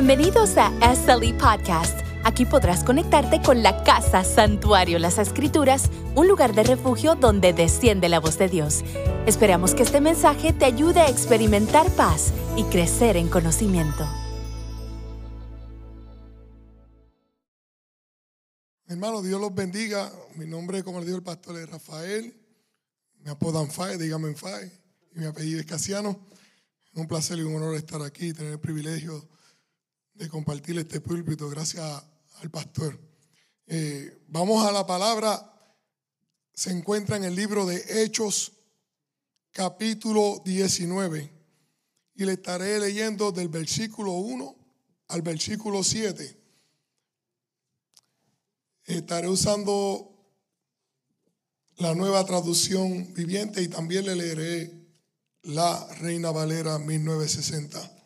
Bienvenidos a SLE Podcast. Aquí podrás conectarte con la casa Santuario Las Escrituras, un lugar de refugio donde desciende la voz de Dios. Esperamos que este mensaje te ayude a experimentar paz y crecer en conocimiento. Hermano, Dios los bendiga. Mi nombre, como le dijo el pastor, es Rafael. Me apodan Fae, dígame Fae. Y mi apellido es Casiano. Es un placer y un honor estar aquí tener el privilegio de compartir este púlpito. Gracias al pastor. Eh, vamos a la palabra. Se encuentra en el libro de Hechos, capítulo 19. Y le estaré leyendo del versículo 1 al versículo 7. Estaré usando la nueva traducción viviente y también le leeré la Reina Valera 1960.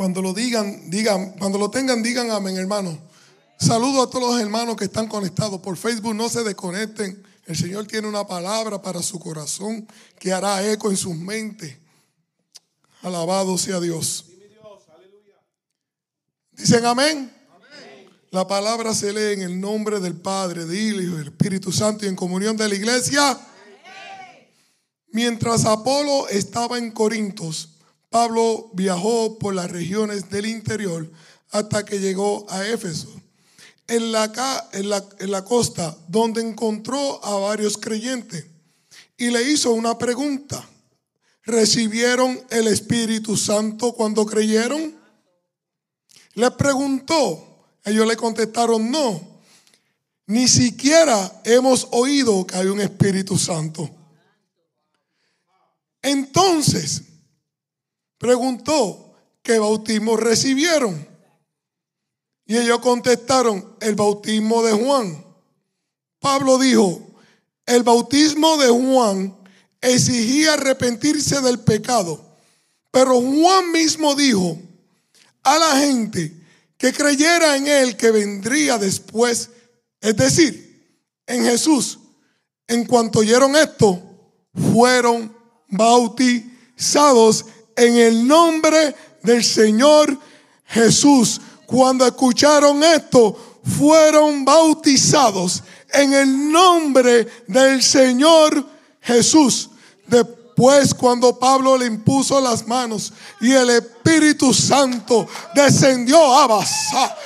Cuando lo digan, digan, cuando lo tengan, digan amén, hermano. Saludo a todos los hermanos que están conectados por Facebook, no se desconecten. El Señor tiene una palabra para su corazón que hará eco en sus mentes. Alabado sea Dios. Dicen amén. La palabra se lee en el nombre del Padre, del Hijo y del Espíritu Santo y en comunión de la iglesia. Mientras Apolo estaba en Corintos, Pablo viajó por las regiones del interior hasta que llegó a Éfeso. En la, en, la, en la, costa, donde encontró a varios creyentes y le hizo una pregunta. ¿Recibieron el Espíritu Santo cuando creyeron? Le preguntó. Ellos le contestaron, no. Ni siquiera hemos oído que hay un Espíritu Santo. Entonces, preguntó, ¿qué bautismo recibieron? Y ellos contestaron, el bautismo de Juan. Pablo dijo, el bautismo de Juan exigía arrepentirse del pecado. Pero Juan mismo dijo a la gente que creyera en él que vendría después, es decir, en Jesús. En cuanto oyeron esto, fueron bautizados en el nombre del Señor Jesús. Cuando escucharon esto, fueron bautizados en el nombre del Señor Jesús. Después, cuando Pablo le impuso las manos y el Espíritu Santo descendió a Basar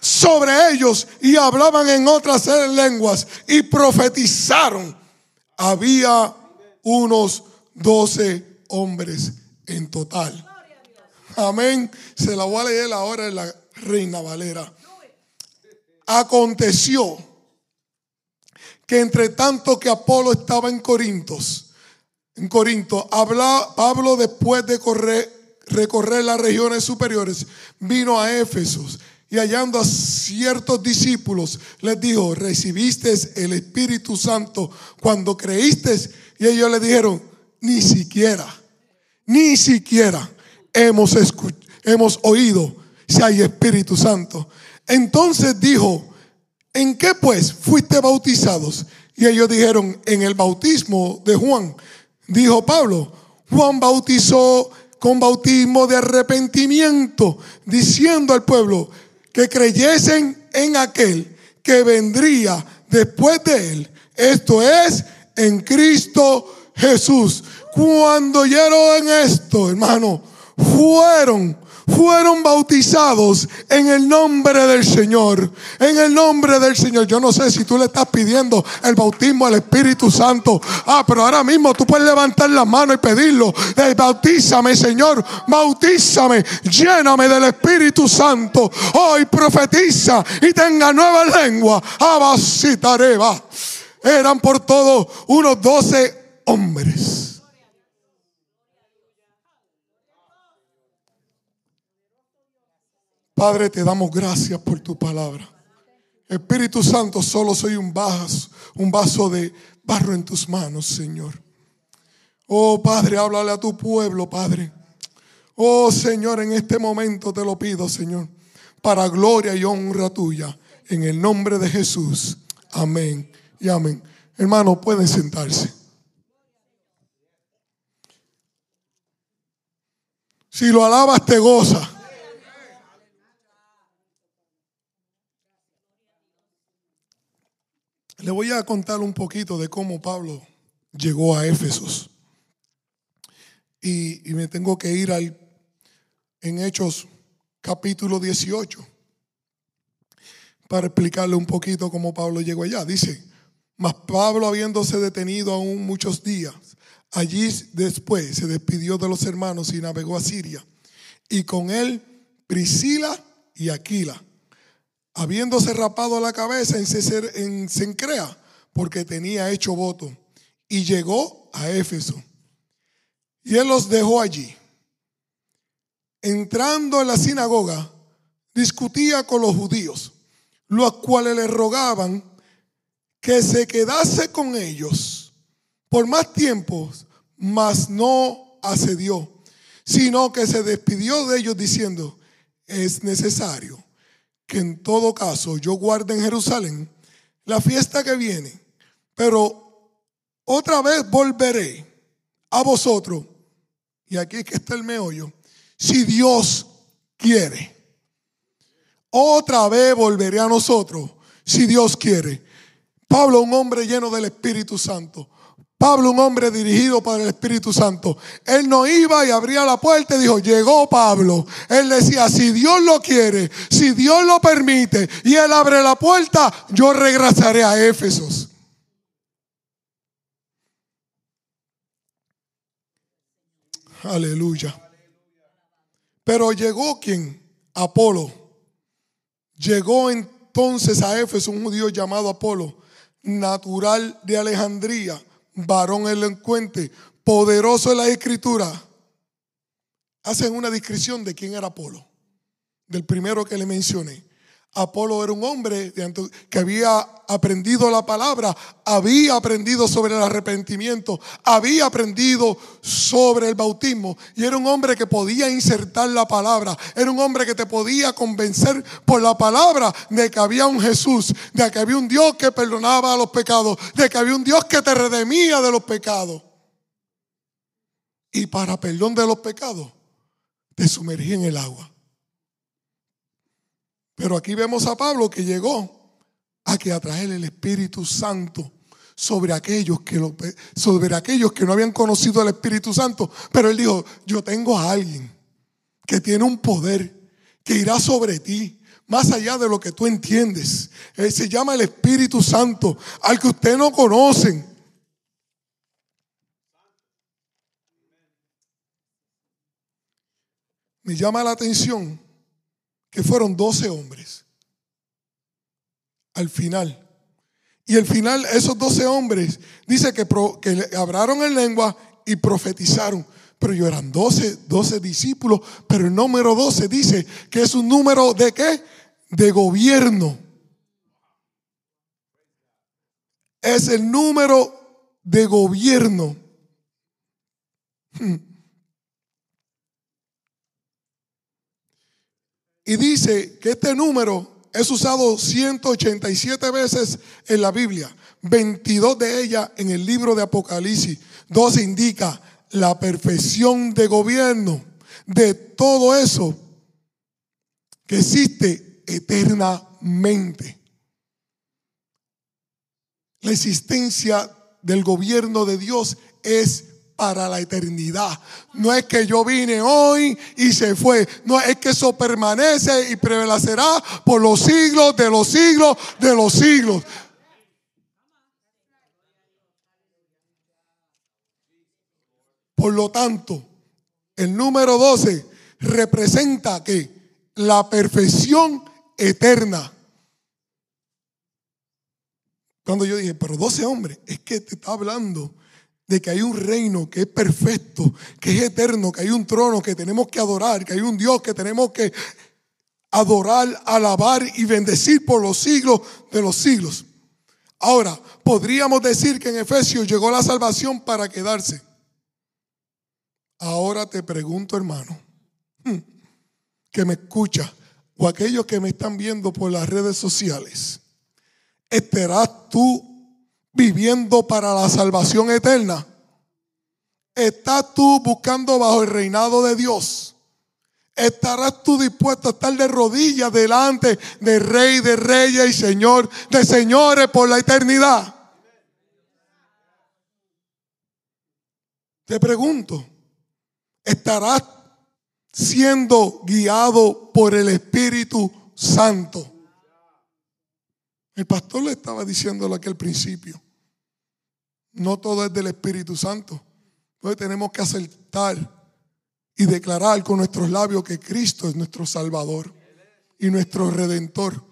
sobre ellos y hablaban en otras lenguas y profetizaron. Había unos doce hombres en total. Amén. Se la voy a leer ahora en la Reina Valera. Aconteció que entre tanto que Apolo estaba en Corintos, en Corinto, habla, Pablo después de correr, recorrer las regiones superiores, vino a Éfeso y hallando a ciertos discípulos, les dijo, recibiste el Espíritu Santo cuando creíste. Y ellos le dijeron, ni siquiera, ni siquiera hemos, hemos oído si hay Espíritu Santo. Entonces dijo, ¿en qué pues fuiste bautizados? Y ellos dijeron, en el bautismo de Juan. Dijo Pablo, Juan bautizó con bautismo de arrepentimiento, diciendo al pueblo que creyesen en aquel que vendría después de él. Esto es, en Cristo Jesús. Cuando oyeron esto, hermano, fueron fueron bautizados en el nombre del Señor. En el nombre del Señor. Yo no sé si tú le estás pidiendo el bautismo al Espíritu Santo. Ah, pero ahora mismo tú puedes levantar la mano y pedirlo. Bautízame, Señor. Bautízame. Lléname del Espíritu Santo. Hoy profetiza y tenga nueva lengua. Abasitareba. Eran por todos unos doce hombres. Padre, te damos gracias por tu palabra. Espíritu Santo, solo soy un vaso, un vaso de barro en tus manos, Señor. Oh Padre, háblale a tu pueblo, Padre. Oh Señor, en este momento te lo pido, Señor, para gloria y honra tuya, en el nombre de Jesús. Amén y amén. Hermano, pueden sentarse. Si lo alabas, te goza. Le voy a contar un poquito de cómo Pablo llegó a Éfesos. Y, me tengo que ir al, en Hechos capítulo 18 para explicarle un poquito cómo Pablo llegó allá. Dice, mas Pablo habiéndose detenido aún muchos días, allí después se despidió de los hermanos y navegó a Siria. Y con él Priscila y Aquila habiéndose rapado la cabeza en Sencrea, porque tenía hecho voto, y llegó a Éfeso. Y él los dejó allí. Entrando en la sinagoga, discutía con los judíos, los cuales le rogaban que se quedase con ellos por más tiempo, mas no accedió, sino que se despidió de ellos diciendo, es necesario que en todo caso yo guarde en Jerusalén la fiesta que viene, pero otra vez volveré a vosotros, y aquí es que está el meollo, si Dios quiere. Otra vez volveré a nosotros, si Dios quiere. Pablo, un hombre lleno del Espíritu Santo, Pablo, un hombre dirigido por el Espíritu Santo. Él no iba y abría la puerta y dijo, llegó Pablo. Él decía, si Dios lo quiere, si Dios lo permite y él abre la puerta, yo regresaré a Éfesos. Aleluya. Pero llegó quien? Apolo. Llegó entonces a Éfeso un judío llamado Apolo, natural de Alejandría varón elocuente, poderoso en la escritura, hacen una descripción de quién era Apolo, del primero que le mencioné. Apolo era un hombre que había aprendido la palabra, había aprendido sobre el arrepentimiento, había aprendido sobre el bautismo y era un hombre que podía insertar la palabra, era un hombre que te podía convencer por la palabra de que había un Jesús, de que había un Dios que perdonaba los pecados, de que había un Dios que te redimía de los pecados. Y para perdón de los pecados, te sumergí en el agua. Pero aquí vemos a Pablo que llegó a que atraer el Espíritu Santo sobre aquellos que lo, sobre aquellos que no habían conocido al Espíritu Santo, pero él dijo, "Yo tengo a alguien que tiene un poder que irá sobre ti, más allá de lo que tú entiendes. Él se llama el Espíritu Santo, al que ustedes no conocen." Me llama la atención que fueron 12 hombres. Al final. Y al final, esos 12 hombres, dice que, que hablaron en lengua y profetizaron. Pero ellos eran 12, 12 discípulos. Pero el número 12 dice que es un número de qué? De gobierno. Es el número de gobierno. Hmm. Y dice que este número es usado 187 veces en la Biblia, 22 de ellas en el libro de Apocalipsis. Dos indica la perfección de gobierno de todo eso que existe eternamente. La existencia del gobierno de Dios es para la eternidad. No es que yo vine hoy y se fue. No es que eso permanece y prevalecerá por los siglos de los siglos de los siglos. Por lo tanto, el número 12 representa que la perfección eterna. Cuando yo dije, pero 12 hombres, es que te está hablando de que hay un reino que es perfecto, que es eterno, que hay un trono que tenemos que adorar, que hay un Dios que tenemos que adorar, alabar y bendecir por los siglos de los siglos. Ahora, podríamos decir que en Efesios llegó la salvación para quedarse. Ahora te pregunto, hermano, hmm, que me escucha, o aquellos que me están viendo por las redes sociales, ¿estarás tú viviendo para la salvación eterna? ¿Estás tú buscando bajo el reinado de Dios ¿Estarás tú dispuesto a estar de rodillas delante del Rey de Reyes y Señor de Señores por la eternidad? Te pregunto, ¿estarás siendo guiado por el Espíritu Santo? El pastor le estaba diciéndolo aquí al principio. No todo es del Espíritu Santo. Entonces tenemos que aceptar y declarar con nuestros labios que Cristo es nuestro Salvador y nuestro Redentor.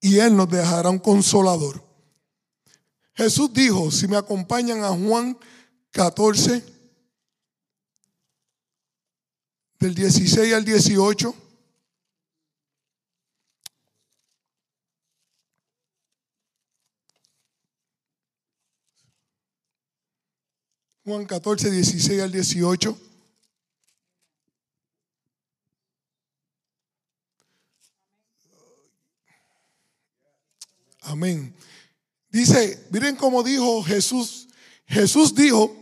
Y Él nos dejará un consolador. Jesús dijo, si me acompañan a Juan 14, del 16 al 18. Juan 14, 16 al 18. Amén. Dice, miren cómo dijo Jesús. Jesús dijo,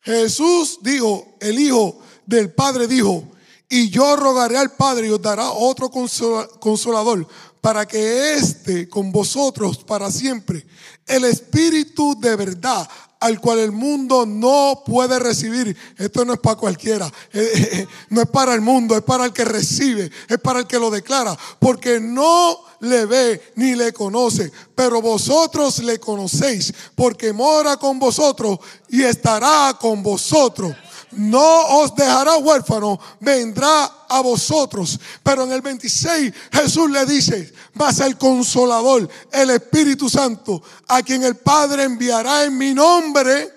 Jesús dijo, el Hijo del Padre dijo, y yo rogaré al Padre y os dará otro consolador para que esté con vosotros para siempre. El Espíritu de verdad al cual el mundo no puede recibir. Esto no es para cualquiera, eh, eh, eh, no es para el mundo, es para el que recibe, es para el que lo declara, porque no le ve ni le conoce, pero vosotros le conocéis, porque mora con vosotros y estará con vosotros no os dejará huérfano, vendrá a vosotros. Pero en el 26 Jesús le dice, vas el consolador, el Espíritu Santo, a quien el Padre enviará en mi nombre.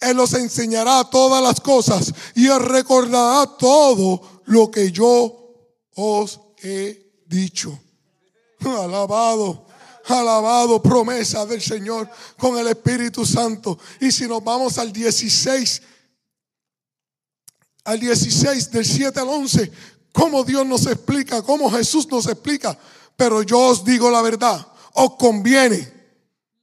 Él os enseñará todas las cosas y os recordará todo lo que yo os he dicho. Alabado. Alabado, promesa del Señor con el Espíritu Santo. Y si nos vamos al 16, al 16, del 7 al 11, cómo Dios nos explica, cómo Jesús nos explica. Pero yo os digo la verdad, os conviene,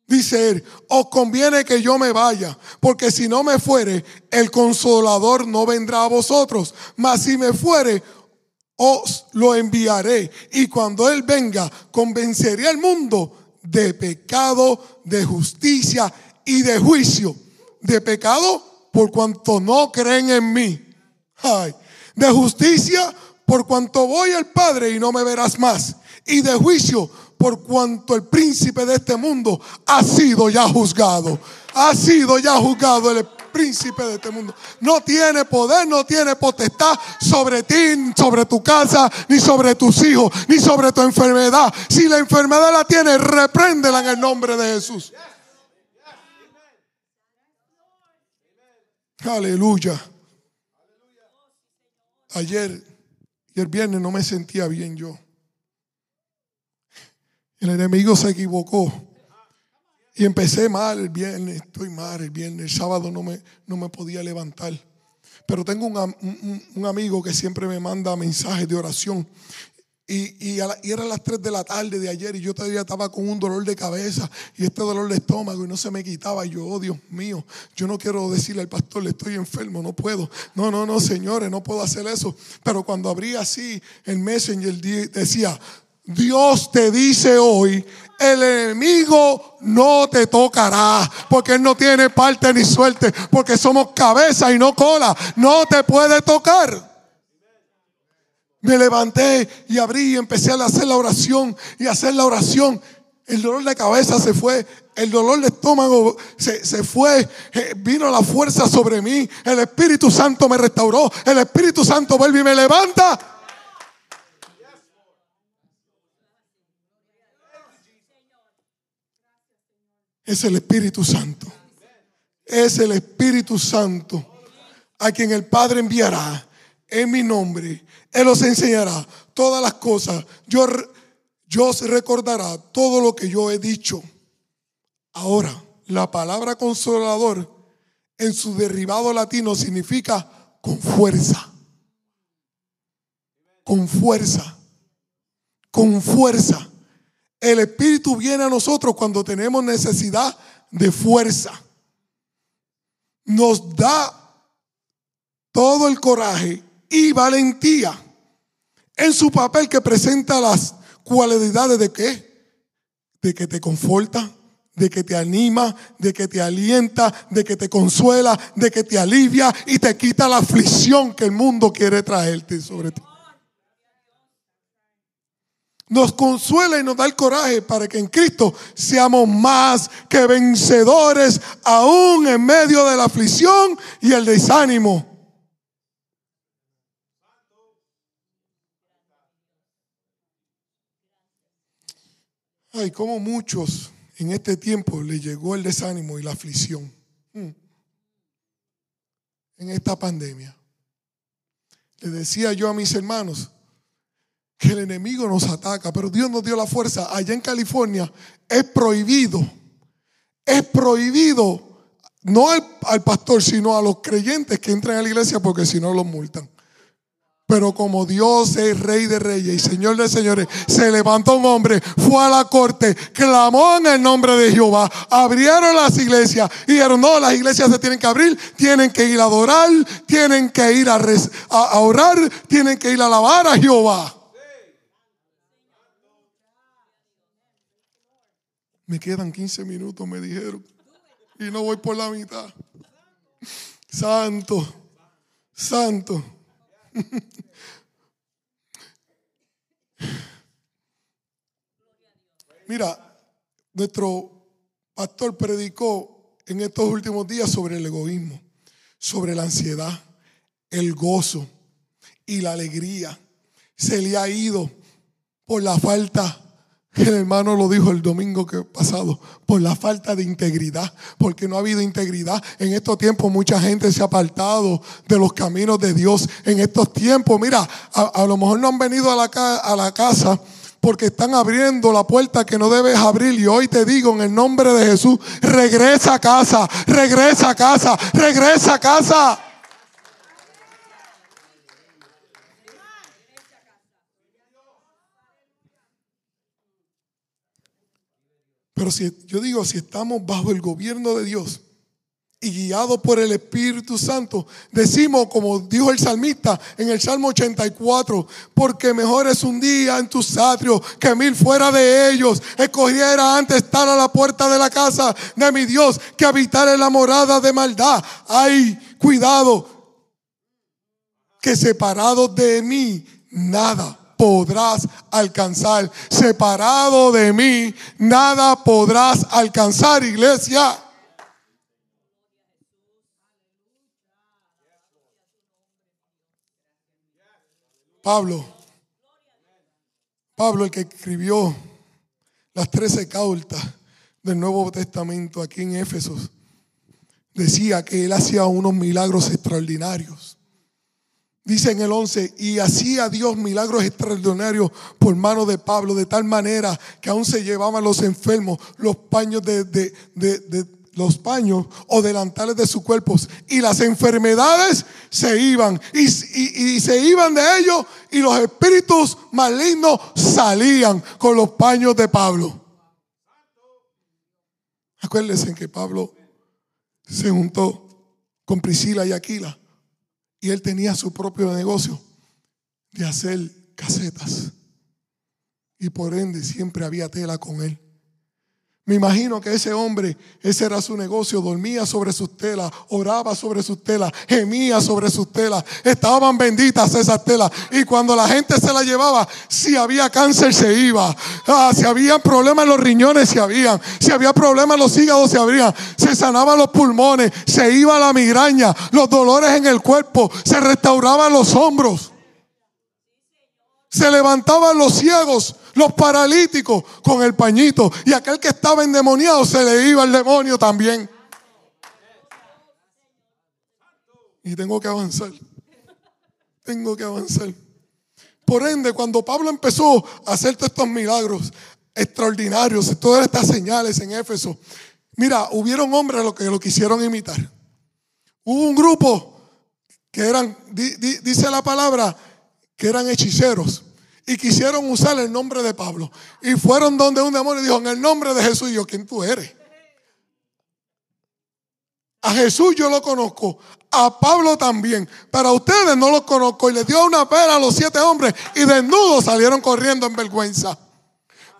dice él, os conviene que yo me vaya, porque si no me fuere, el consolador no vendrá a vosotros, mas si me fuere, os lo enviaré. Y cuando él venga, convenceré al mundo de pecado, de justicia y de juicio. De pecado por cuanto no creen en mí Ay, de justicia por cuanto voy al Padre y no me verás más. Y de juicio por cuanto el príncipe de este mundo ha sido ya juzgado. Ha sido ya juzgado el príncipe de este mundo. No tiene poder, no tiene potestad sobre ti, sobre tu casa, ni sobre tus hijos, ni sobre tu enfermedad. Si la enfermedad la tiene, repréndela en el nombre de Jesús. Aleluya. Ayer y el viernes no me sentía bien yo. El enemigo se equivocó. Y empecé mal el viernes, estoy mal el viernes, el sábado no me, no me podía levantar. Pero tengo un, un, amigo que siempre me manda mensajes de oración y, y, era las 3 de la tarde de ayer y yo todavía estaba con un dolor de cabeza y este dolor de estómago y no se me quitaba. Y yo, oh Dios mío, yo no quiero decirle al pastor, le estoy enfermo, no puedo. No, no, no, señores, no puedo hacer eso. Pero cuando abría así el Messenger decía, Dios te dice hoy, el enemigo no te tocará, porque él no tiene parte ni suerte, porque somos cabeza y no cola, no te puede tocar. Me levanté y abrí y empecé a hacer la oración y hacer la oración. El dolor de cabeza se fue, el dolor de estómago se, se, fue, eh, vino la fuerza sobre mí, el Espíritu Santo me restauró, el Espíritu Santo vuelve y me levanta. Es el Espíritu Santo, es el Espíritu Santo a quien el Padre enviará en mi nombre él os enseñará todas las cosas. Yo, os recordará todo lo que yo he dicho. Ahora, la palabra consolador en su derivado latino significa con fuerza. Con fuerza. Con fuerza. El Espíritu viene a nosotros cuando tenemos necesidad de fuerza. Nos da todo el coraje y valentía en su papel que presenta las cualidades de qué? De que te conforta, de que te anima, de que te alienta, de que te consuela, de que te alivia y te quita la aflicción que el mundo quiere traerte sobre ti. Nos consuela y nos da el coraje para que en Cristo seamos más que vencedores aún en medio de la aflicción y el desánimo. Ay, como muchos en este tiempo le llegó el desánimo y la aflicción hmm. en esta pandemia. Le decía yo a mis hermanos que el enemigo nos ataca, pero Dios nos dio la fuerza. Allá en California es prohibido, es prohibido, no al, al pastor, sino a los creyentes que entran a la iglesia porque si no los multan. Pero como Dios es rey de reyes y señor de señores, se levantó un hombre, fue a la corte, clamó en el nombre de Jehová, abrieron las iglesias y dijeron, no, las iglesias se tienen que abrir, tienen que ir a adorar, tienen que ir a, a orar, tienen que ir a alabar a Jehová. Me quedan 15 minutos, me dijeron, y no voy por la mitad. Santo, santo. Mira, nuestro pastor predicó en estos últimos días sobre el egoísmo, sobre la ansiedad, el gozo y la alegría. Se le ha ido por la falta el hermano lo dijo el domingo que pasado, por la falta de integridad, porque no ha habido integridad. En estos tiempos mucha gente se ha apartado de los caminos de Dios. En estos tiempos, mira, a, lo mejor no han venido a la, a la casa porque están abriendo la puerta que no debes abrir. Y hoy te digo en el nombre de Jesús, regresa a casa, regresa a casa, regresa a casa. Pero si yo digo, si estamos bajo el gobierno de Dios y guiados por el Espíritu Santo, decimos, como dijo el salmista en el Salmo 84, porque mejor es un día en tus atrios que mil fuera de ellos. Escogiera antes estar a la puerta de la casa de mi Dios que habitar en la morada de maldad. Ay, cuidado, que separados de mí, nada podrás alcanzar. Separado de mí, nada podrás alcanzar, iglesia. Pablo, Pablo el que escribió las trece cartas del Nuevo Testamento aquí en Éfeso, decía que él hacía unos milagros extraordinarios. Dice en el 11, y hacía Dios milagros extraordinarios por mano de Pablo, de tal manera que aún se llevaban los enfermos los paños de, los paños o delantales de sus cuerpos y las enfermedades se iban y, y, se iban de ellos y los espíritus malignos salían con los paños de Pablo. Acuérdense que Pablo se juntó con Priscila y Aquila y él tenía su propio negocio de hacer casetas. Y por ende siempre había tela con él. Me imagino que ese hombre, ese era su negocio, dormía sobre sus telas, oraba sobre sus telas, gemía sobre sus telas, estaban benditas esas telas. Y cuando la gente se la llevaba, si había cáncer se iba, ah, si había problemas en los riñones se habían, si había problemas en los hígados se abrían, se sanaban los pulmones, se iba la migraña, los dolores en el cuerpo, se restauraban los hombros. Se levantaban los ciegos, los paralíticos con el pañito. Y aquel que estaba endemoniado se le iba el demonio también. Y tengo que avanzar. Tengo que avanzar. Por ende, cuando Pablo empezó a hacer estos milagros extraordinarios, todas estas señales en Éfeso, mira, hubieron hombres que lo quisieron imitar. Hubo un grupo que eran, dice la palabra, que eran hechiceros y quisieron usar el nombre de Pablo. Y fueron donde un demonio dijo, en el nombre de Jesús, yo, ¿quién tú eres? A Jesús yo lo conozco, a Pablo también, pero a ustedes no los conozco. Y les dio una pena a los siete hombres y desnudos salieron corriendo en vergüenza.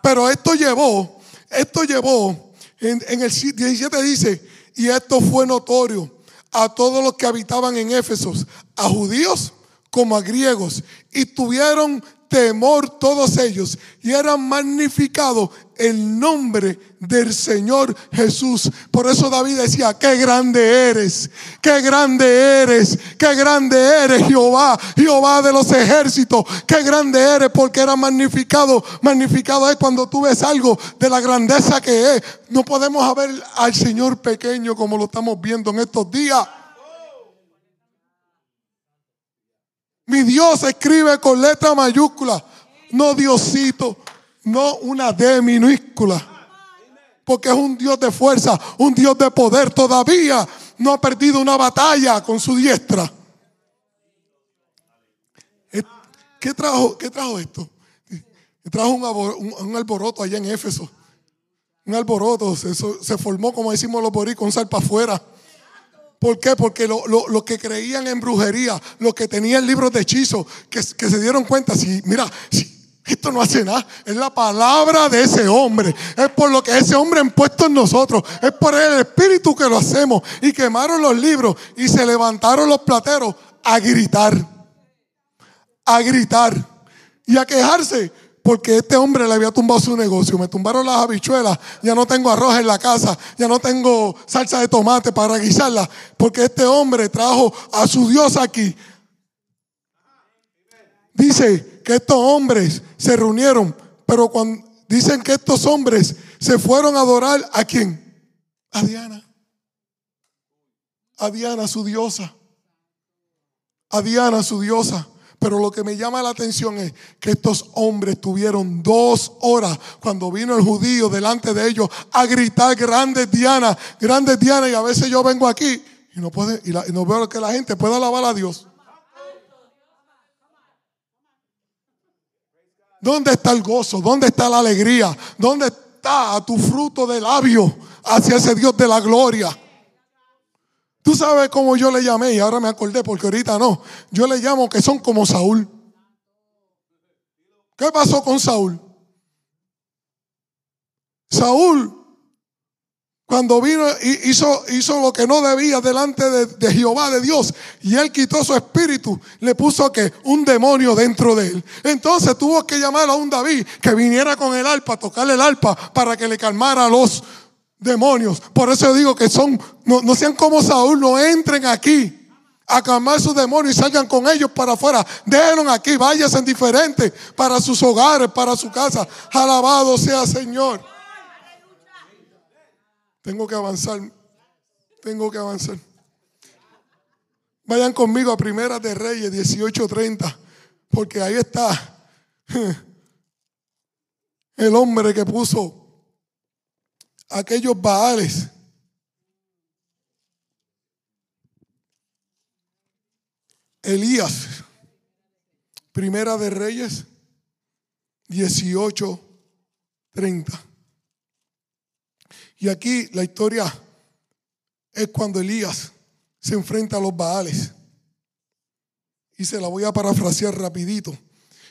Pero esto llevó, esto llevó, en, en el 17 dice, y esto fue notorio a todos los que habitaban en Éfeso, a judíos como a griegos, y tuvieron temor todos ellos y eran magnificados el nombre del Señor Jesús. Por eso David decía, qué grande eres, qué grande eres, qué grande eres Jehová, Jehová de los ejércitos, qué grande eres porque era magnificado. Magnificado es cuando tú ves algo de la grandeza que es. No podemos ver al Señor pequeño como lo estamos viendo en estos días. Mi Dios escribe con letra mayúscula, no Diosito, no una D minúscula. Porque es un Dios de fuerza, un Dios de poder. Todavía no ha perdido una batalla con su diestra. Eh, ¿Qué trajo, qué trajo esto? Trajo un, alboroto allá en Éfeso. Un alboroto, se, formó, como decimos los boricos, un salpa afuera. ¿Por qué? Porque los que creían en brujería, los que tenían libros de hechizo, que, se dieron cuenta, si, mira, esto no hace nada, es la palabra de ese hombre, es por lo que ese hombre ha puesto en nosotros, es por el espíritu que lo hacemos. Y quemaron los libros y se levantaron los plateros a gritar, a gritar y a quejarse porque este hombre le había tumbado su negocio. Me tumbaron las habichuelas, ya no tengo arroz en la casa, ya no tengo salsa de tomate para guisarla, porque este hombre trajo a su Dios aquí. Dice que estos hombres se reunieron, pero cuando dicen que estos hombres se fueron a adorar a quién? A Diana. A Diana, su diosa. A Diana, su diosa. Pero lo que me llama la atención es que estos hombres tuvieron dos horas cuando vino el judío delante de ellos a gritar grandes Diana, grandes Diana. Y a veces yo vengo aquí y no, puede, y, no veo que la gente pueda alabar a Dios. ¿Dónde está el gozo? ¿Dónde está la alegría? ¿Dónde está tu fruto de labio hacia ese Dios de la gloria? Tú sabes cómo yo le llamé y ahora me acordé porque ahorita no. Yo le llamo que son como Saúl. ¿Qué pasó con Saúl? Saúl, cuando vino, hizo, hizo lo que no debía delante de, Jehová, de Dios, y él quitó su espíritu, le puso que un demonio dentro de él. Entonces tuvo que llamar a un David que viniera con el arpa, tocarle el arpa para que le calmara a los demonios. Por eso digo que son, no, sean como Saúl, no entren aquí a calmar sus demonios y salgan con ellos para afuera. Déjenlos aquí, váyanse diferente para sus hogares, para su casa. Alabado sea Señor. Tengo que avanzar. Tengo que avanzar. Vayan conmigo a Primera de Reyes 18:30, porque ahí está el hombre que puso aquellos baales. Elías, Primera de Reyes, 18, 30. Y aquí la historia es cuando Elías se enfrenta a los Baales. Y se la voy a parafrasear rapidito.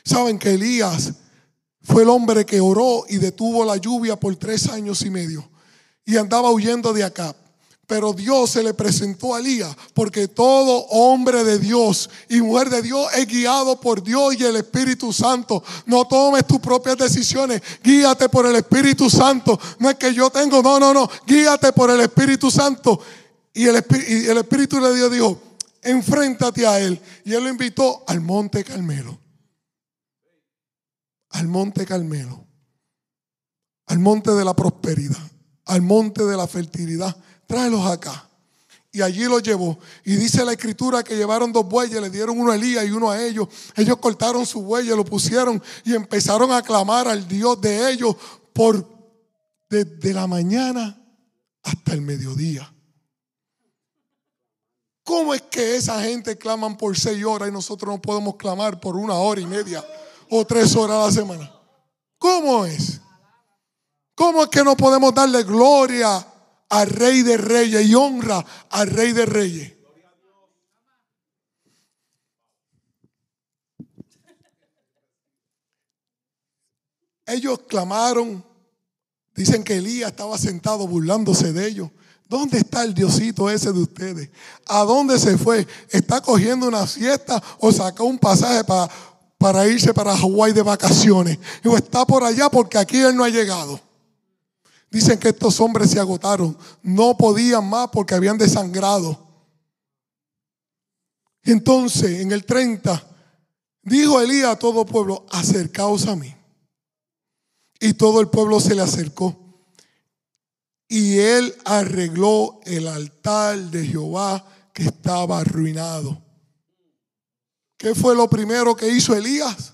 Saben que Elías fue el hombre que oró y detuvo la lluvia por tres años y medio y andaba huyendo de acá. Pero Dios se le presentó a Elías porque todo hombre de Dios y mujer de Dios es guiado por Dios y el Espíritu Santo. No tomes tus propias decisiones, guíate por el Espíritu Santo. No es que yo tengo, no, no, no, guíate por el Espíritu Santo. Y el, y el Espíritu de Dios dijo, enfréntate a él. Y él lo invitó al monte Carmelo al monte Carmelo, al monte de la prosperidad, al monte de la fertilidad. Tráelos acá. Y allí los llevó. Y dice la escritura que llevaron dos bueyes, le dieron uno a Elías y uno a ellos. Ellos cortaron su bueyes, lo pusieron y empezaron a clamar al Dios de ellos por desde la mañana hasta el mediodía. ¿Cómo es que esa gente claman por seis horas y nosotros no podemos clamar por una hora y media? O tres horas a la semana. ¿Cómo es? ¿Cómo es que no podemos darle gloria al rey de reyes y honra al rey de reyes. Ellos clamaron, dicen que Elías estaba sentado burlándose de ellos. ¿Dónde está el diosito ese de ustedes? ¿A dónde se fue? ¿Está cogiendo una siesta o sacó un pasaje para, para irse para Hawái de vacaciones? O está por allá porque aquí él no ha llegado. Dicen que estos hombres se agotaron. No podían más porque habían desangrado. Entonces, en el 30, dijo Elías a todo pueblo, acercaos a mí. Y todo el pueblo se le acercó. Y él arregló el altar de Jehová que estaba arruinado. ¿Qué fue lo primero que hizo Elías?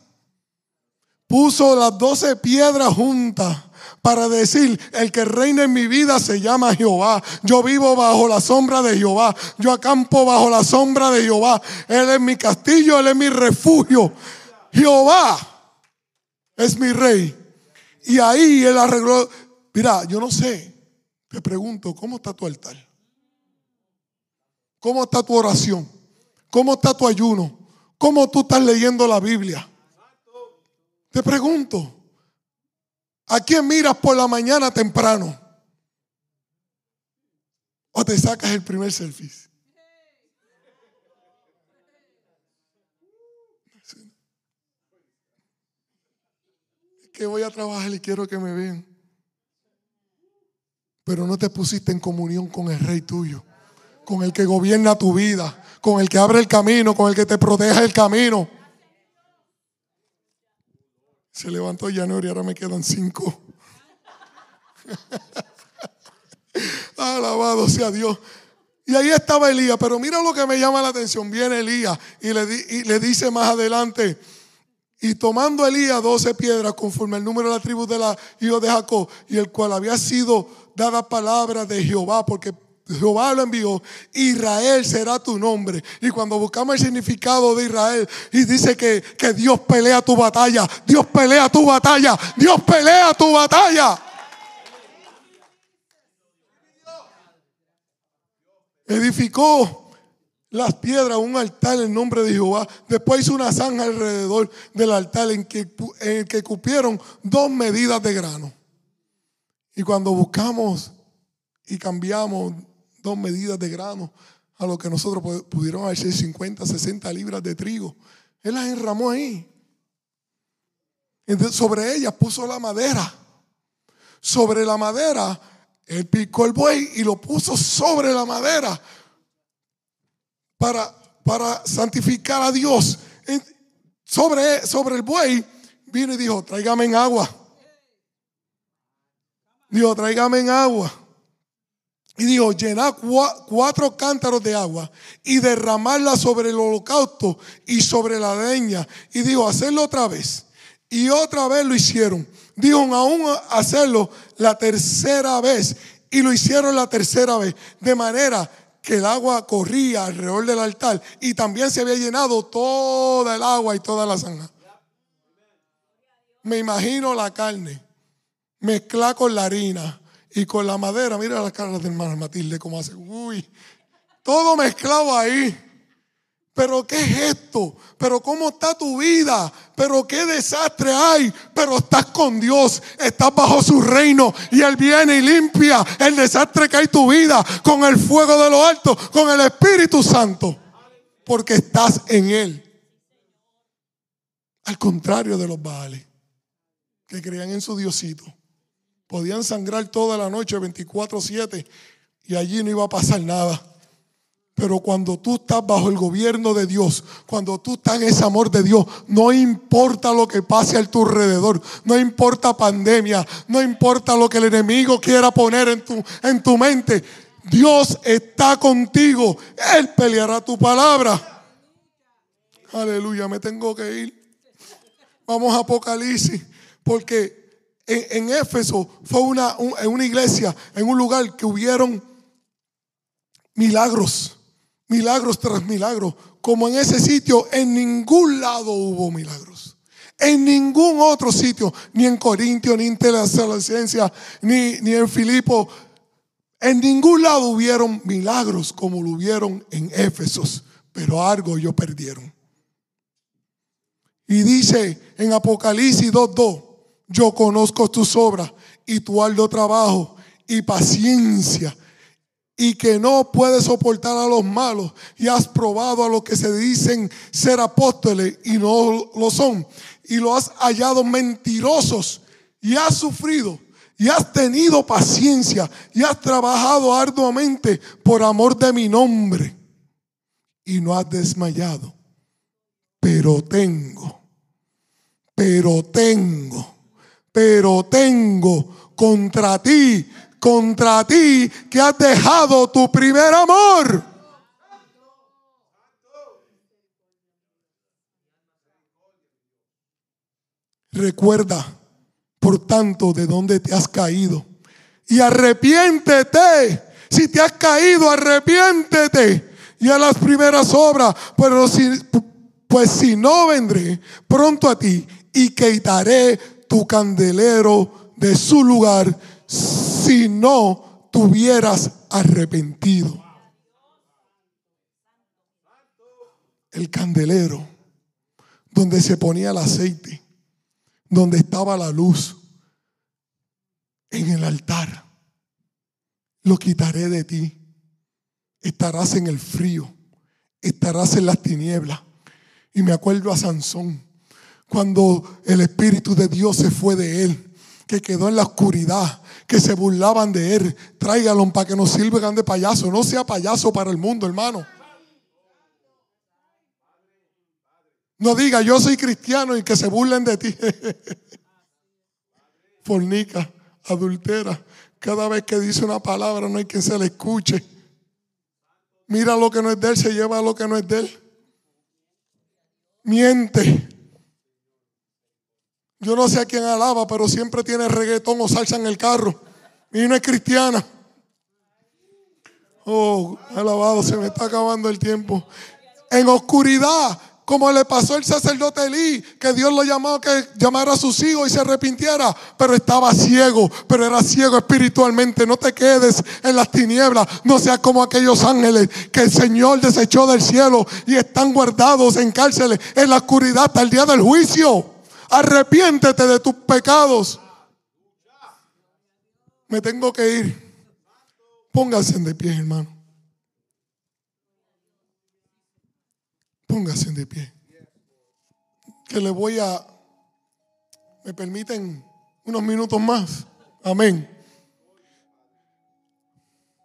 Puso las doce piedras juntas para decir, el que reina en mi vida se llama Jehová. Yo vivo bajo la sombra de Jehová. Yo acampo bajo la sombra de Jehová. Él es mi castillo, Él es mi refugio. Jehová es mi rey. Y ahí Él arregló. Mira, yo no sé, te pregunto, ¿cómo está tu altar? ¿Cómo está tu oración? ¿Cómo está tu ayuno? ¿Cómo tú estás leyendo la Biblia? Te pregunto, ¿a quién miras por la mañana temprano? ¿O te sacas el primer selfie? Que voy a trabajar y quiero que me vean pero no te pusiste en comunión con el rey tuyo, con el que gobierna tu vida, con el que abre el camino, con el que te protege el camino. Se levantó January y ahora me quedan cinco. Alabado sea Dios. Y ahí estaba Elías, pero mira lo que me llama la atención. Viene Elías y le, dice más adelante, y tomando Elías doce piedras conforme al número de la tribu de la hijos de Jacob, y el cual había sido dada palabra de Jehová, porque Jehová lo envió, Israel será tu nombre. Y cuando buscamos el significado de Israel, y dice que, que Dios pelea tu batalla, Dios pelea tu batalla, Dios pelea tu batalla. Edificó las piedras, un altar en nombre de Jehová. Después hizo una zanja alrededor del altar en, que, en el que cupieron dos medidas de grano. Y cuando buscamos y cambiamos dos medidas de grano a lo que nosotros pudieron haber 50, 60 libras de trigo, Él las enramó ahí. Entonces, sobre ellas puso la madera. Sobre la madera, Él picó el buey y lo puso sobre la madera para, para santificar a Dios. Sobre, sobre el buey vino y dijo, tráigame en agua. Dijo, tráigame en agua. Y dijo, llenar cuatro cántaros de agua y derramarla sobre el holocausto y sobre la leña. Y dijo, hacerlo otra vez. Y otra vez lo hicieron. Dijo, aún hacerlo la tercera vez. Y lo hicieron la tercera vez. De manera que el agua corría alrededor del altar y también se había llenado toda el agua y toda la zanja. Me imagino la carne mezclar con la harina y con la madera. Mira las caras de hermana Matilde cómo hace. Uy, todo mezclado ahí. Pero ¿qué es esto? Pero ¿cómo está tu vida? Pero ¿qué desastre hay? Pero estás con Dios, estás bajo su reino y Él viene y limpia el desastre que hay tu vida con el fuego de lo alto, con el Espíritu Santo, porque estás en Él. Al contrario de los Baales, que creían en su Diosito. Podían sangrar toda la noche 24/7 y allí no iba a pasar nada. Pero cuando tú estás bajo el gobierno de Dios, cuando tú estás en ese amor de Dios, no importa lo que pase a tu alrededor, no importa pandemia, no importa lo que el enemigo quiera poner en tu, en tu mente, Dios está contigo, Él peleará tu palabra. Aleluya, me tengo que ir. Vamos a Apocalipsis, porque en, Éfeso fue una, en una iglesia, en un lugar que hubieron milagros, milagros tras milagros, como en ese sitio en ningún lado hubo milagros. En ningún otro sitio, ni en Corintio, ni en Tesalonicenses, ni, ni en Filipo, En ningún lado hubieron milagros como lo hubieron en Éfesos, pero algo ellos perdieron. Y dice en Apocalipsis 2.2, yo conozco tus obras y tu arduo trabajo y paciencia y que no puedes soportar a los malos y has probado a los que se dicen ser apóstoles y no lo son y lo has hallado mentirosos y has sufrido y has tenido paciencia y has trabajado arduamente por amor de mi nombre y no has desmayado. Pero tengo, pero tengo, pero tengo contra ti, contra ti que has dejado tu primer amor. Recuerda, por tanto, de dónde te has caído. Y arrepiéntete. Si te has caído, arrepiéntete. Y a las primeras obras. Pero si, pues si no, vendré pronto a ti y quitaré tu candelero de su lugar si no tuvieras arrepentido. El candelero donde se ponía el aceite donde estaba la luz, en el altar. Lo quitaré de ti. Estarás en el frío, estarás en las tinieblas. Y me acuerdo a Sansón, cuando el Espíritu de Dios se fue de él, que quedó en la oscuridad, que se burlaban de él. Tráiganlo para que nos sirvan de payaso. No sea payaso para el mundo, hermano. No diga, yo soy cristiano y que se burlen de ti. Fornica, adultera. Cada vez que dice una palabra no hay quien se le escuche. Mira lo que no es de él, se lleva lo que no es de él. Miente. Yo no sé a quién alaba, pero siempre tiene reggaetón o salsa en el carro. Y no es cristiana. Oh, alabado, se me está acabando el tiempo. En oscuridad como le pasó al sacerdote Elí, que Dios lo llamó que llamara a sus hijos y se arrepintiera, pero estaba ciego, pero era ciego espiritualmente. No te quedes en las tinieblas, no seas como aquellos ángeles que el Señor desechó del cielo y están guardados en cárceles en la oscuridad hasta el día del juicio. Arrepiéntete de tus pecados. Me tengo que ir. Pónganse de pie, hermano. Póngase de pie. Que le voy a... ¿Me permiten unos minutos más? Amén.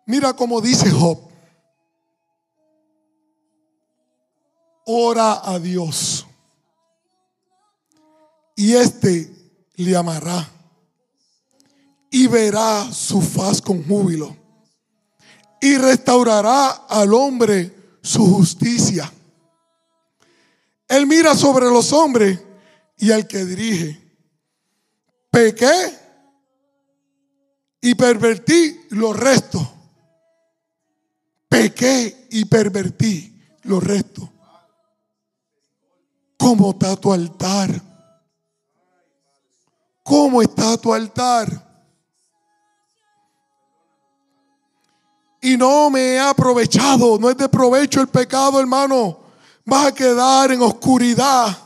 Mira cómo dice Job. Ora a Dios. Y éste le amará. Y verá su faz con júbilo. Y restaurará al hombre su justicia él mira sobre los hombres y al que dirige. Pequé y pervertí los restos. Pequé y pervertí los restos. ¿Cómo está tu altar? ¿Cómo está tu altar? Y no me he aprovechado, no es de provecho el pecado, hermano vas a quedar en oscuridad.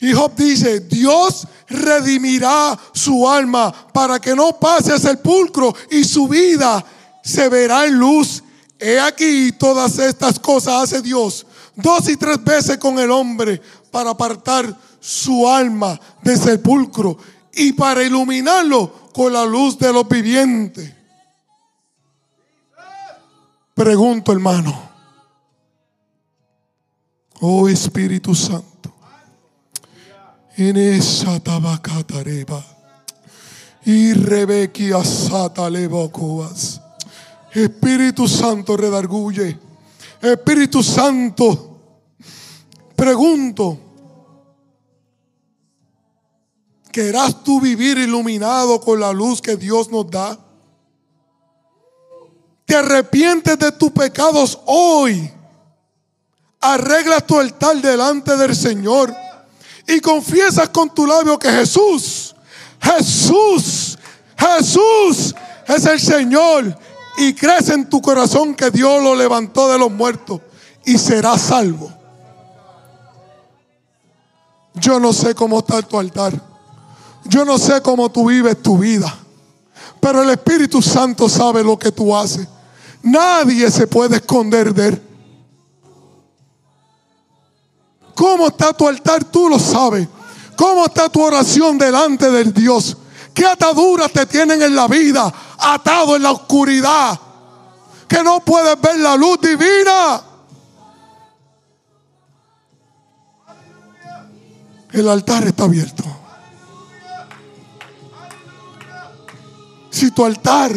Y Job dice, Dios redimirá su alma para que no pase a sepulcro y su vida se verá en luz. He aquí todas estas cosas hace Dios dos y tres veces con el hombre para apartar su alma de sepulcro y para iluminarlo con la luz de los vivientes. Pregunto, hermano. Oh Espíritu Santo. En esa tabacatareba. Y rebequia sata Espíritu Santo redarguye. Espíritu Santo, pregunto, ¿querrás tú vivir iluminado con la luz que Dios nos da? ¿Te arrepientes de tus pecados hoy? Arregla tu altar delante del Señor y confiesas con tu labio que Jesús, Jesús, Jesús es el Señor y crees en tu corazón que Dios lo levantó de los muertos y serás salvo. Yo no sé cómo está tu altar. Yo no sé cómo tú vives tu vida. Pero el Espíritu Santo sabe lo que tú haces. Nadie se puede esconder de él. ¿Cómo está tu altar? Tú lo sabes. ¿Cómo está tu oración delante del Dios? ¿Qué ataduras te tienen en la vida? Atado en la oscuridad. Que no puedes ver la luz divina. El altar está abierto. Si tu altar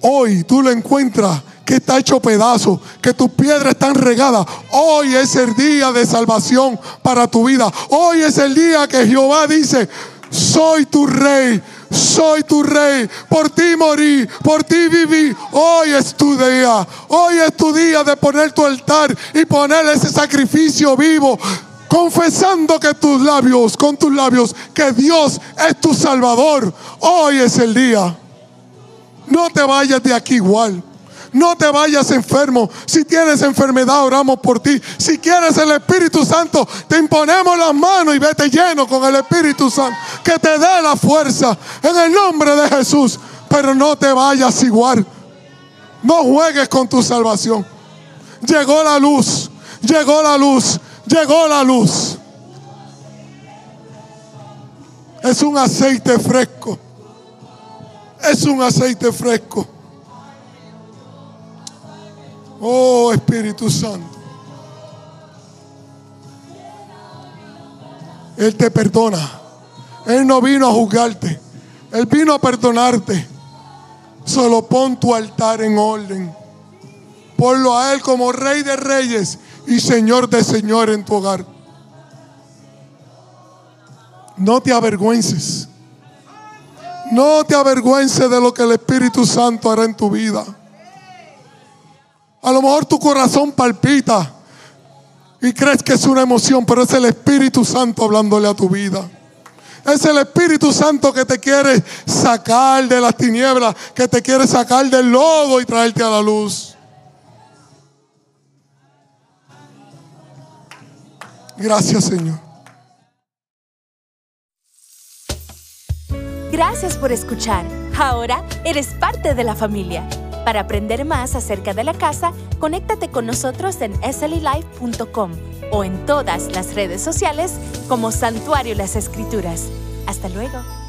hoy tú lo encuentras que está hecho pedazo, que tus piedras están regadas. Hoy es el día de salvación para tu vida. Hoy es el día que Jehová dice, soy tu rey, soy tu rey, por ti morí, por ti viví. Hoy es tu día, hoy es tu día de poner tu altar y poner ese sacrificio vivo. Confesando que tus labios, con tus labios, que Dios es tu Salvador. Hoy es el día. No te vayas de aquí igual. No te vayas enfermo. Si tienes enfermedad, oramos por ti. Si quieres el Espíritu Santo, te imponemos las manos y vete lleno con el Espíritu Santo. Que te dé la fuerza en el nombre de Jesús. Pero no te vayas igual. No juegues con tu salvación. Llegó la luz. Llegó la luz. Llegó la luz. Es un aceite fresco. Es un aceite fresco. Oh Espíritu Santo. Él te perdona. Él no vino a juzgarte. Él vino a perdonarte. Solo pon tu altar en orden. Ponlo a Él como Rey de Reyes y Señor de Señores en tu hogar. No te avergüences. No te avergüences de lo que el Espíritu Santo hará en tu vida. A lo mejor tu corazón palpita y crees que es una emoción, pero es el Espíritu Santo hablándole a tu vida. Es el Espíritu Santo que te quiere sacar de las tinieblas, que te quiere sacar del lodo y traerte a la luz. Gracias, Señor. Gracias por escuchar. Ahora eres parte de la familia. Para aprender más acerca de la casa, conéctate con nosotros en sllife.com o en todas las redes sociales como Santuario Las Escrituras. Hasta luego.